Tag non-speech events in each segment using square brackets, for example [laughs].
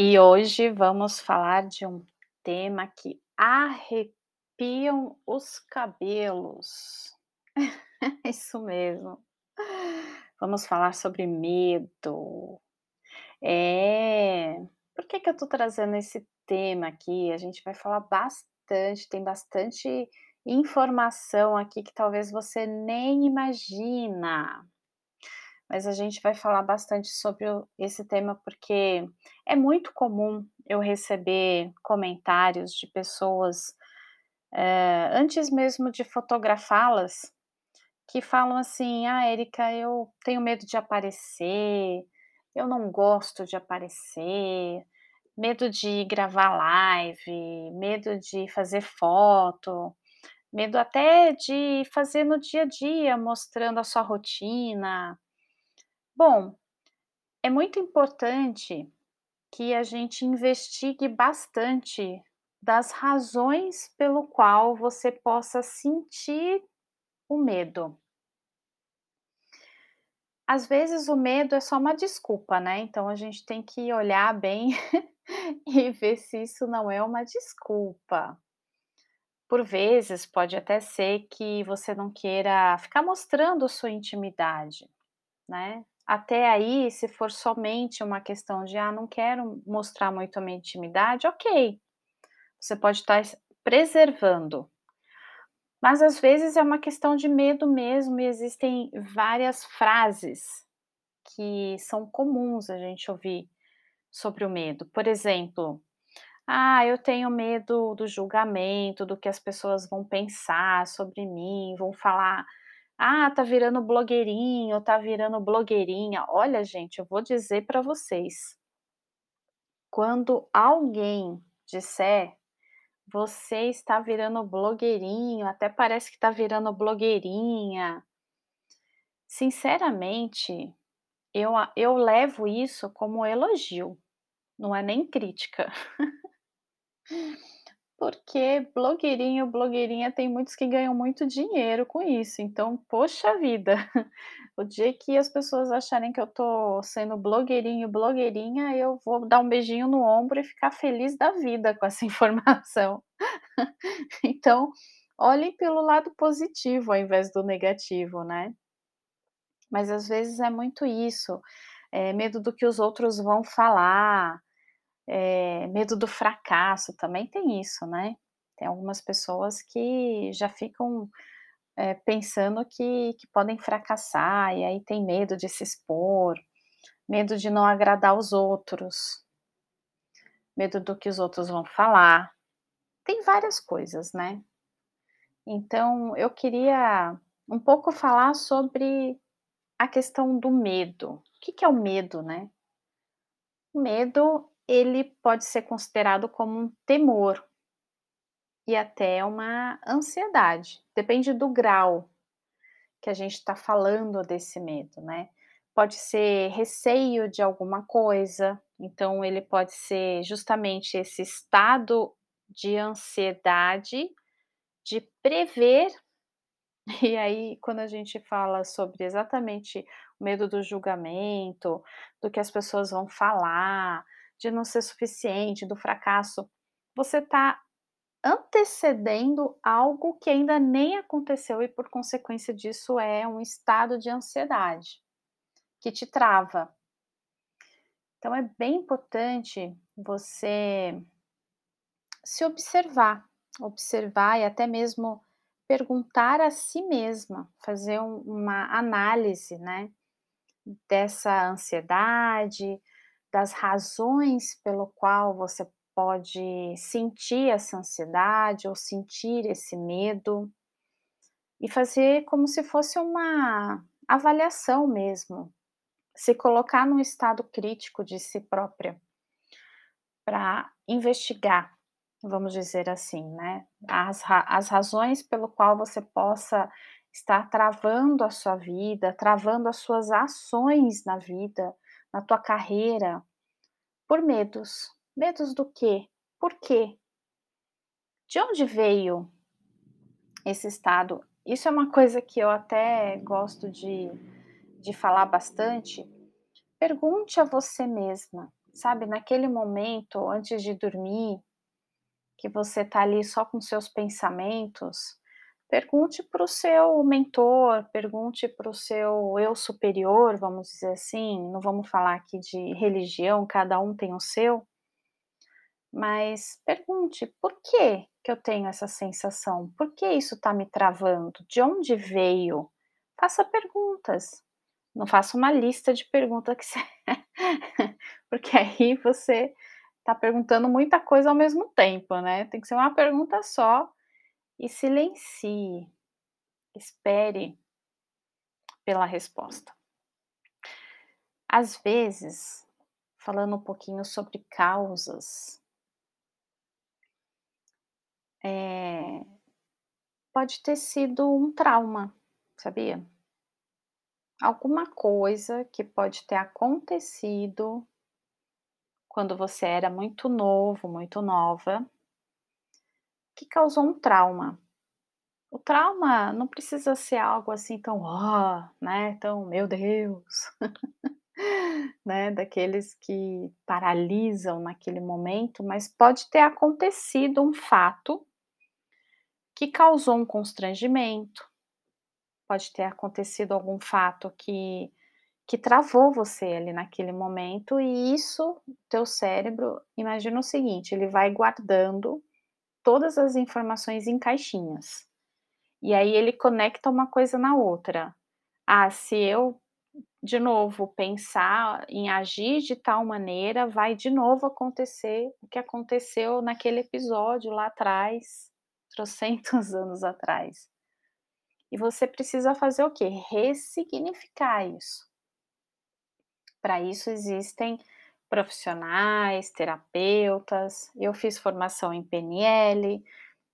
E hoje vamos falar de um tema que arrepiam os cabelos. [laughs] Isso mesmo. Vamos falar sobre medo. É, por que que eu tô trazendo esse tema aqui? A gente vai falar bastante, tem bastante informação aqui que talvez você nem imagina. Mas a gente vai falar bastante sobre esse tema, porque é muito comum eu receber comentários de pessoas, eh, antes mesmo de fotografá-las, que falam assim: "Ah, Érika, eu tenho medo de aparecer, eu não gosto de aparecer, medo de gravar live, medo de fazer foto, medo até de fazer no dia a dia, mostrando a sua rotina". Bom, é muito importante que a gente investigue bastante das razões pelo qual você possa sentir o medo. Às vezes o medo é só uma desculpa, né, então a gente tem que olhar bem [laughs] e ver se isso não é uma desculpa. Por vezes pode até ser que você não queira ficar mostrando sua intimidade, né. Até aí, se for somente uma questão de: "Ah, não quero mostrar muito a minha intimidade", ok, você pode estar es preservando. Mas às vezes é uma questão de medo mesmo e existem várias frases que são comuns a gente ouvir sobre o medo. Por exemplo: "Ah, eu tenho medo do julgamento, do que as pessoas vão pensar sobre mim, vão falar: 'Ah, tá virando blogueirinho, tá virando blogueirinha'". Olha gente, eu vou dizer pra vocês quando alguém disser: "Você está virando blogueirinho, até parece que tá virando blogueirinha" sinceramente, eu eu levo isso como elogio, não é nem crítica. [laughs] Porque blogueirinho, blogueirinha, tem muitos que ganham muito dinheiro com isso, então, poxa vida, [laughs] o dia que as pessoas acharem que eu tô sendo blogueirinho, blogueirinha, eu vou dar um beijinho no ombro e ficar feliz da vida com essa [laughs] informação. Então, olhem pelo lado positivo ao invés do negativo, né. Mas às vezes é muito isso, eh, medo do que os outros vão falar, eh, medo do fracasso, também tem isso, né. Tem algumas pessoas que já ficam, eh, pensando que que podem fracassar e aí tem medo de se expor, medo de não agradar os outros. Medo do que os outros vão falar. Tem várias coisas, né. Então eu queria um pouco falar sobre a questão do medo. O que que é o medo, né? O medo, ele pode ser considerado como um temor e até uma ansiedade, depende do grau que a gente tá falando desse medo, né. Pode ser receio de alguma coisa, então ele pode ser justamente esse estado de ansiedade, de prever [laughs] e aí quando a gente fala sobre exatamente o medo do julgamento, do que as pessoas vão falar, de não ser suficiente, do fracasso, você tá antecedendo algo que ainda nem aconteceu e por consequência disso é um estado de ansiedade, que te trava. Então é bem importante você se observar, observar e até mesmo perguntar a si mesma, fazer um uma análise, né, dessa ansiedade, das razões pelo qual você pode sentir essa ansiedade ou sentir esse medo. E fazer como se fosse uma avaliação mesmo, se colocar num estado crítico de si própria, pra investigar, vamos dizer assim, né, as ra as razões pelo qual você possa estar travando a sua vida, travando as suas ações na vida, na tua carreira, por medos. Medos do quê? Por quê? De onde veio esse estado? Isso é uma coisa que eu até gosto de de falar bastante. Pergunte a você mesma sabe, naquele momento antes de dormir, que você tá ali só com seus pensamentos, pergunte para o seu mentor, pergunte para o seu eu superior, vamos dizer assim, não vamos falar aqui de religião, cada um tem o seu, mas pergunte por que que eu tenho essa sensação? Por que isso está me travando? De onde veio? Faça perguntas. Não faça uma lista de perguntas que você [laughs] porque aí você está perguntando muita coisa ao mesmo tempo, né. Tem que ser uma pergunta só e silencie. Espere pela resposta. Às vezes, falando um pouquinho sobre causas eh, pode ter sido um trauma, sabia? Alguma coisa que pode ter acontecido quando você era muito novo, muito nova que causou um trauma. O trauma não precisa ser algo assim tão, oh, né, tão meu Deus, [laughs] né, daqueles que paralisam naquele momento, mas pode ter acontecido um fato que causou um constrangimento, pode ter acontecido algum fato que que travou você ali naquele momento e isso, teu cérebro, imagina o seguinte, ele vai guardando todas as informações em caixinhas. E aí ele conecta uma coisa na outra. Ah, se eu, de novo, pensar em agir de tal maneira, vai de novo acontecer o que aconteceu naquele episódio lá atrás, [laughs] trocentos anos atrás. E você precisa fazer o quê? Ressignificar isso. Para isso existem profissionais, terapeutas. Eu fiz formação em PNL,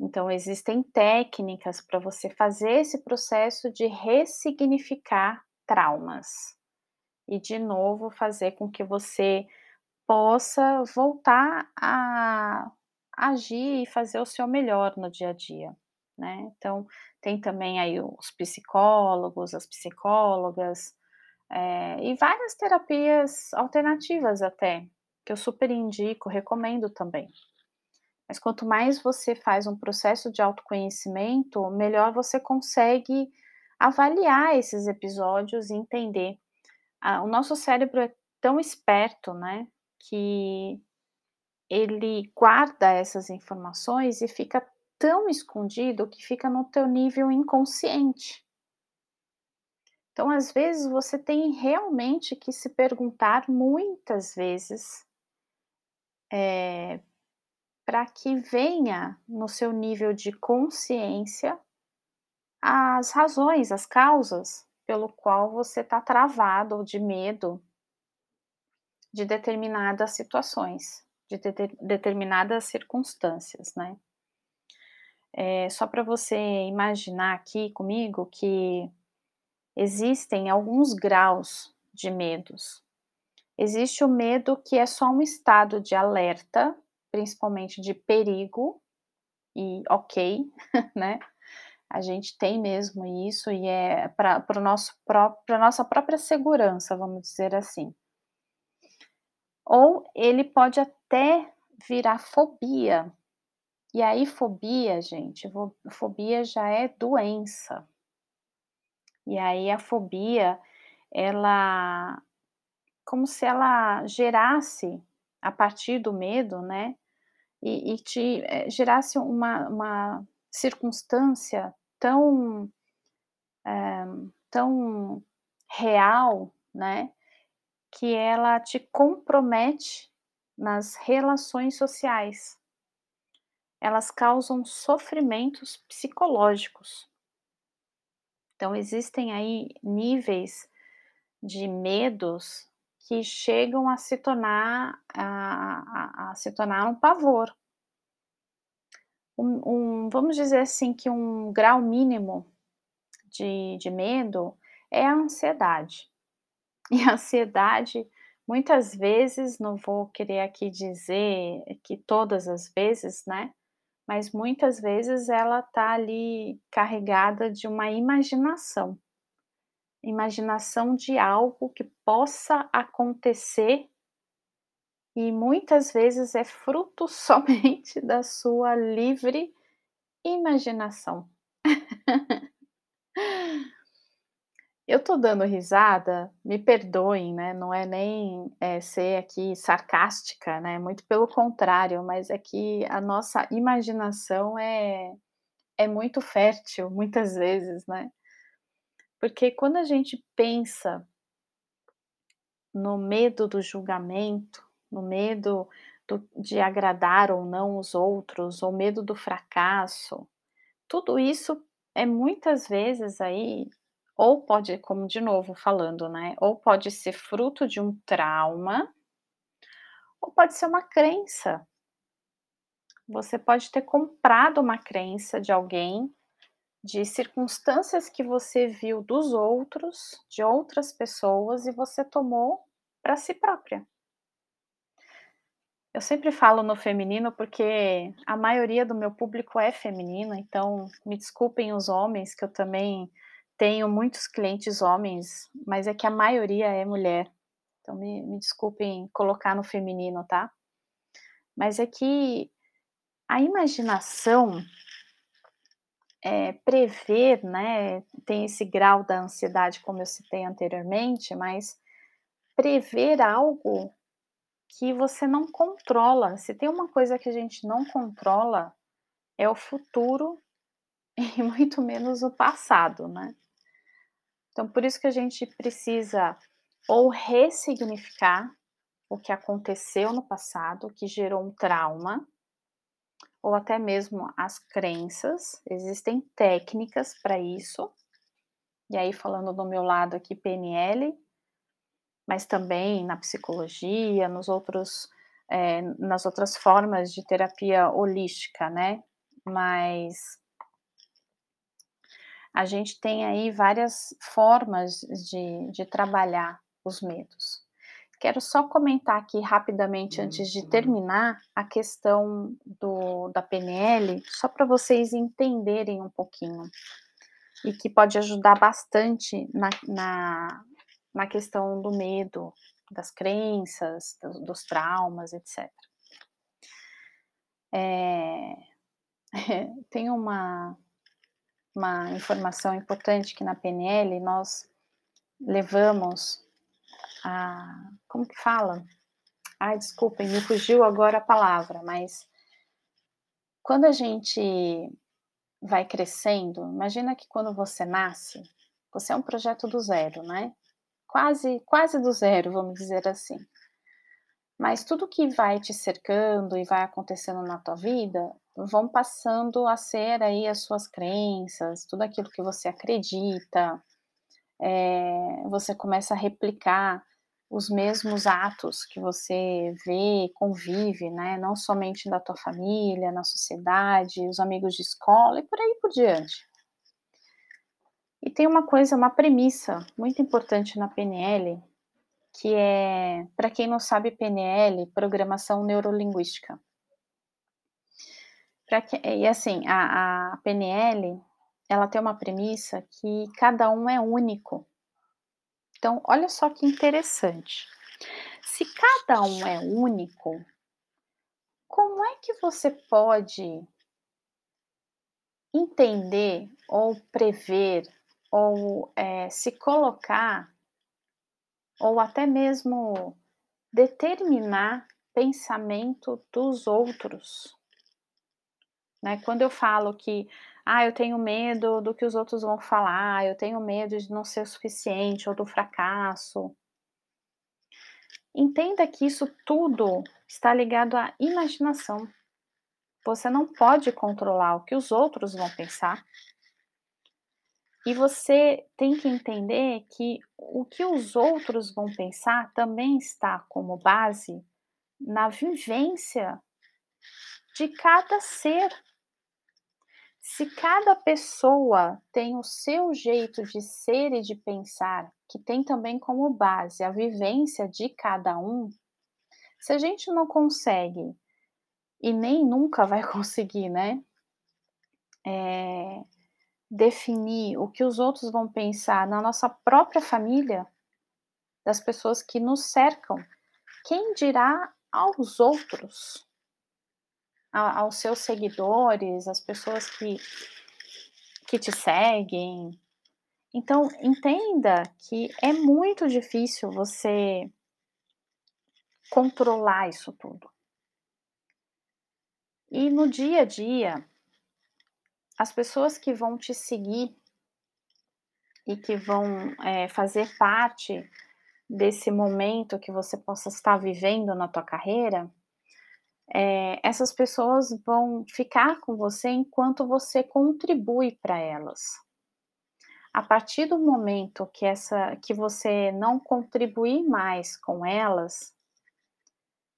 então existem técnicas para você fazer esse processo de ressignificar traumas e de novo fazer com que você possa voltar a agir e fazer o seu melhor no dia a dia, né. Então, tem também aí os psicólogos, as psicólogas, eh, e várias terapias alternativas até, que eu super indico, recomendo também. Mas quanto mais você faz um processo de autoconhecimento, melhor você consegue avaliar esses episódios e entender. Ah, o nosso cérebro é tão esperto, né, que ele guarda essas informações e fica tão escondido que fica no teu nível inconsciente. Então, às vezes, você tem realmente que se perguntar muitas vezes eh, para que venha no seu nível de consciência as razões, as causas pelo qual você está travado ou de medo de determinadas situações, de deter determinadas circunstâncias, né. Eh, só para você imaginar aqui comigo que existem alguns graus de medos. Existe o medo que é só um estado de alerta, principalmente de perigo, e ok, [laughs] né, a gente tem mesmo isso e é para pra nossa própria segurança, vamos dizer assim. Ou ele pode até virar fobia, e aí fobia gente, fobia já é doença. E aí a fobia, ela como se ela gerasse, a partir do medo, né, e e te eh, gerasse uma uma circunstância tão, eh, tão real, né, que ela te compromete nas relações sociais. Elas causam sofrimentos psicológicos. Então existem aí níveis de medos que chegam a se tornar a a a se tornar um pavor. Um um vamos dizer assim que um grau mínimo de de medo é a ansiedade. [laughs] E a ansiedade, muitas vezes, não vou querer aqui dizer que todas as vezes, né, mas muitas vezes ela tá ali carregada de uma imaginação. Imaginação de algo que possa acontecer E muitas vezes é fruto [laughs] somente da sua livre imaginação. [laughs] Eu tô dando risada, me perdoem, né, não é nem, eh, ser aqui sarcástica, né, muito pelo contrário, mas é que a nossa imaginação é é muito fértil, [laughs] muitas vezes, né. Porque quando a gente pensa no medo do julgamento, no medo do de agradar ou não os outros, ou medo do fracasso, tudo isso é muitas vezes aí ou pode como de novo falando, né, ou pode ser fruto de um trauma ou pode ser uma crença. Você pode ter comprado uma crença de alguém, de circunstâncias que você viu dos outros, de outras pessoas e você tomou para si própria. Eu sempre falo no feminino, porque a maioria do meu público é feminino, então me desculpem os homens, que eu também tenho muitos clientes homens, mas é que a maioria é mulher, então me me desculpem colocar no feminino, tá. Mas é que a imaginação eh, prever, né, tem esse grau da ansiedade como eu citei anteriormente, mas prever algo que você não controla, se tem uma coisa que a gente não controla, é o futuro [laughs] e muito menos o passado, né. Então por isso que a gente precisa ou ressignificar o que aconteceu no passado, que gerou um trauma, ou até mesmo as crenças, existem técnicas para isso, e aí falando do meu lado aqui PNL, mas também na psicologia, nos outros, eh, nas outras formas de terapia holística, né, mas a gente tem aí várias formas de de trabalhar os medos. Quero só comentar aqui rapidamente antes de terminar, a questão do da PNL, só para vocês entenderem um pouquinho, e que pode ajudar bastante na na na questão do medo, das crenças, dos dos traumas, etcétera. Eh, [laughs] tem uma uma informação importante que na PNL nós levamos a como que fala? Ai desculpem, me fugiu agora a palavra, mas quando a gente vai crescendo, imagina que quando você nasce, você é um projeto do zero, né, quase quase do zero, vamos dizer assim. Mas tudo que vai te cercando e vai acontecendo na tua vida, vão passando a ser aí as suas crenças, tudo aquilo que você acredita, eh, você começa a replicar os mesmos atos que você vê, convive, né, não somente da tua família, na sociedade, os amigos de escola e por aí por diante. E tem uma coisa, uma premissa muito importante na PNL, que é, para quem não sabe PNL, programação neurolinguística. Que e assim, a a PNL, ela tem uma premissa que cada um é único. Então olha só que interessante, se cada um é único, como é que você pode entender ou prever ou, eh, se colocar ou até mesmo determinar pensamento dos outros? Né, quando eu falo que: "Ah, eu tenho medo do que os outros vão falar, eu tenho medo de não ser o suficiente ou do fracasso". Entenda que isso tudo está ligado à imaginação. Você não pode controlar o que os outros vão pensar. E você tem que entender que o que os outros vão pensar também está como base na vivência de cada ser. Se cada pessoa tem o seu jeito de ser e de pensar, que tem também como base a vivência de cada um, se a gente não consegue, e nem nunca vai [laughs] conseguir, né, eh, definir o que os outros vão pensar na nossa própria família, das pessoas que nos cercam, quem dirá aos outros, aos seus seguidores, às pessoas que, que te seguem. Então, entenda que é muito difícil você controlar isso tudo. E no dia a dia, as pessoas que vão te seguir e que vão é, fazer parte desse momento que você possa estar vivendo na tua carreira, é, essas pessoas vão ficar com você enquanto você contribui para elas. A partir do momento que essa que você não contribuir mais com elas,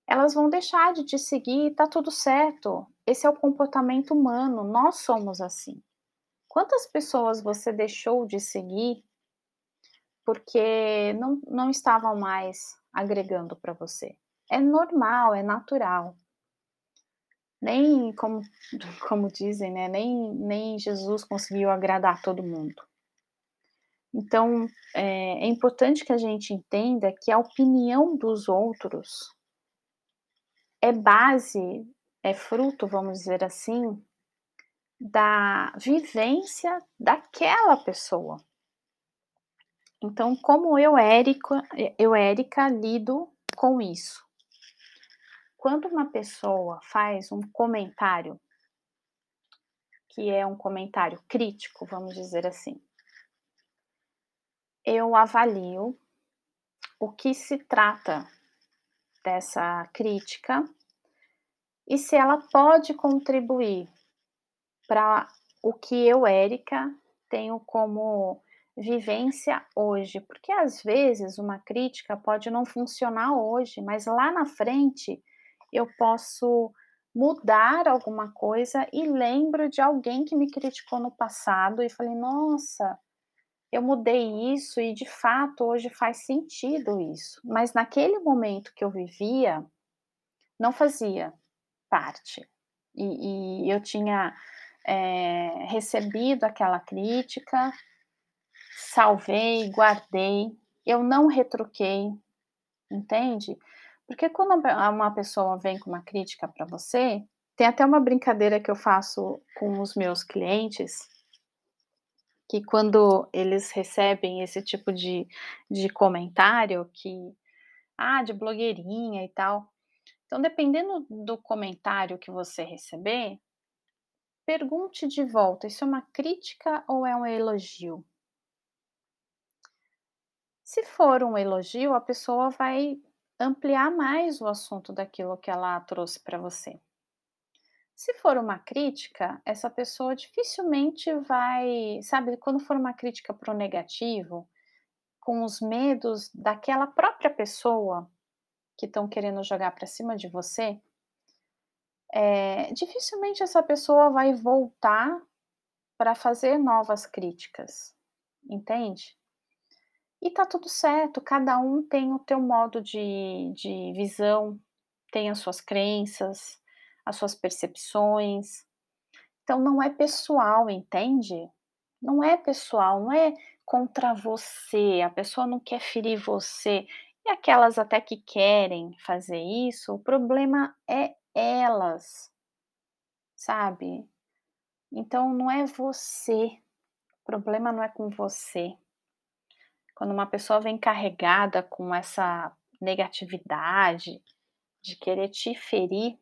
elas vão deixar de te seguir, tá tudo certo. Esse é o comportamento humano, nós somos assim. Quantas pessoas você deixou de seguir porque não, não estavam mais agregando para você. É normal, é natural. Nem, como, [laughs] como dizem, né, nem, nem Jesus conseguiu agradar todo mundo. Então, é, é importante que a gente entenda que a opinião dos outros é base, é fruto, vamos dizer assim, da vivência daquela pessoa. Então, como eu, Érica, eu, Érica, lido com isso? Quando uma pessoa faz um comentário, que é um comentário crítico, vamos dizer assim, eu avalio o que se trata dessa crítica e se ela pode contribuir para o que eu, Érica, tenho como vivência hoje, porque às vezes uma crítica pode não funcionar hoje, mas lá na frente eu posso mudar alguma coisa e lembro de alguém que me criticou no passado e falei: "Nossa, eu mudei isso e de fato hoje faz sentido isso". Mas naquele momento que eu vivia não fazia parte. E, e eu tinha é, recebido aquela crítica, salvei, guardei, eu não retruquei, entende? Porque quando uma pessoa vem com uma crítica para você, tem até uma brincadeira que eu faço com os meus clientes, que quando eles recebem esse tipo de, de comentário, que, ah, de blogueirinha e tal. Então, dependendo do comentário que você receber, pergunte de volta: isso é uma crítica ou é um elogio? Se for um elogio, a pessoa vai ampliar mais o assunto daquilo que ela trouxe para você. Se for uma crítica, essa pessoa dificilmente vai, sabe, quando for uma crítica para o negativo, com os medos daquela própria pessoa que estão querendo jogar para cima de você, é, dificilmente essa pessoa vai voltar para fazer novas críticas, entende? E tá tudo certo, cada um tem o teu modo de, de visão, tem as suas crenças, as suas percepções. Então não é pessoal, entende? Não é pessoal, não é contra você, a pessoa não quer ferir você. E aquelas até que querem fazer isso, o problema é elas, sabe? Então não é você, o problema não é com você. Quando uma pessoa vem carregada com essa negatividade, de querer te ferir,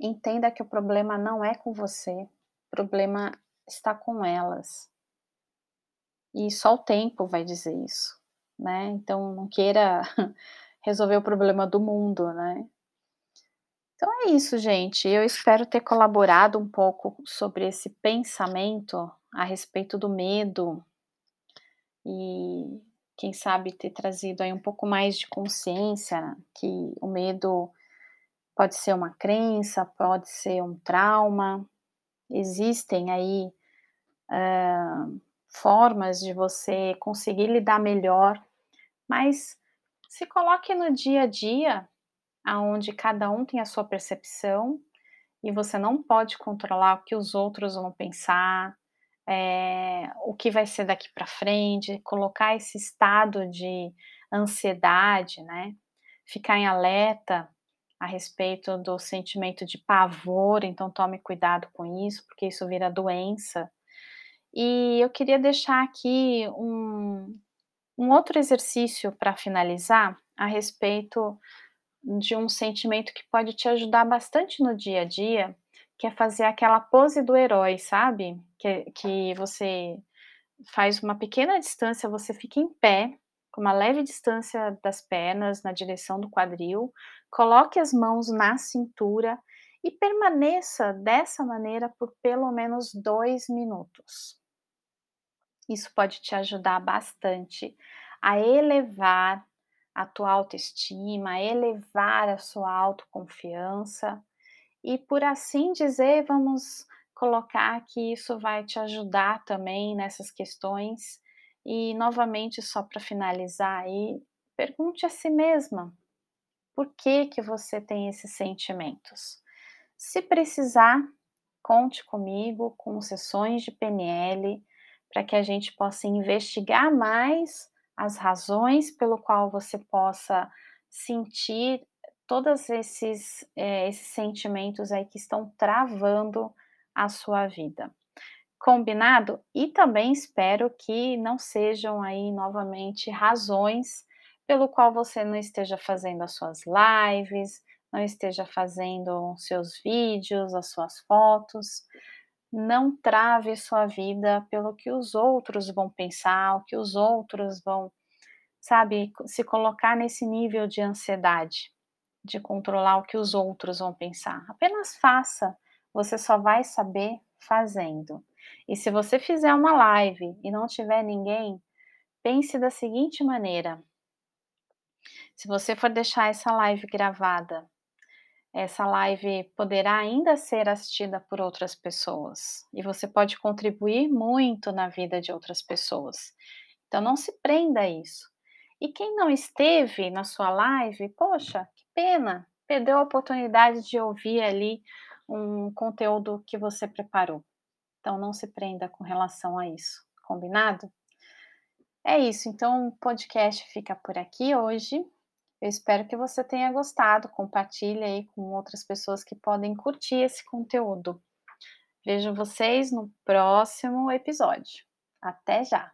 entenda que o problema não é com você, o problema está com elas. E só o tempo vai dizer isso, né? Então não queira [laughs] resolver o problema do mundo, né? Então é isso, gente. Eu espero ter colaborado um pouco sobre esse pensamento a respeito do medo, e quem sabe ter trazido aí um pouco mais de consciência que o medo pode ser uma crença, pode ser um trauma. Existem aí uh, formas de você conseguir lidar melhor, mas se coloque no dia a dia, aonde cada um tem a sua percepção e você não pode controlar o que os outros vão pensar, é, o que vai ser daqui para frente, colocar esse estado de ansiedade, né? Ficar em alerta a respeito do sentimento de pavor, então tome cuidado com isso, porque isso vira doença. E eu queria deixar aqui um, um outro exercício para finalizar a respeito de um sentimento que pode te ajudar bastante no dia a dia, que é fazer aquela pose do herói, sabe? Que, que você faz uma pequena distância, você fica em pé, com uma leve distância das pernas na direção do quadril, coloque as mãos na cintura e permaneça dessa maneira por pelo menos dois minutos. Isso pode te ajudar bastante a elevar a tua autoestima, a elevar a sua autoconfiança e, por assim dizer, vamos colocar que isso vai te ajudar também nessas questões. E, novamente, só para finalizar aí, pergunte a si mesma por que, que você tem esses sentimentos. Se precisar, conte comigo com sessões de PNL para que a gente possa investigar mais as razões pelo qual você possa sentir todos esses, é, esses sentimentos aí que estão travando a sua vida. Combinado? E também espero que não sejam aí novamente razões pelo qual você não esteja fazendo as suas lives, não esteja fazendo seus vídeos, as suas fotos. Não trave sua vida pelo que os outros vão pensar, o que os outros vão, sabe, se colocar nesse nível de ansiedade, de controlar o que os outros vão pensar. Apenas faça, você só vai saber fazendo. E se você fizer uma live e não tiver ninguém, pense da seguinte maneira: se você for deixar essa live gravada essa live poderá ainda ser assistida por outras pessoas e você pode contribuir muito na vida de outras pessoas. Então não se prenda a isso. E quem não esteve na sua live, poxa, que pena, perdeu a oportunidade de ouvir ali um conteúdo que você preparou. Então não se prenda com relação a isso, combinado? É isso, então o podcast fica por aqui hoje. Eu espero que você tenha gostado. Compartilhe aí com outras pessoas que podem curtir esse conteúdo. Vejo vocês no próximo episódio. Até já!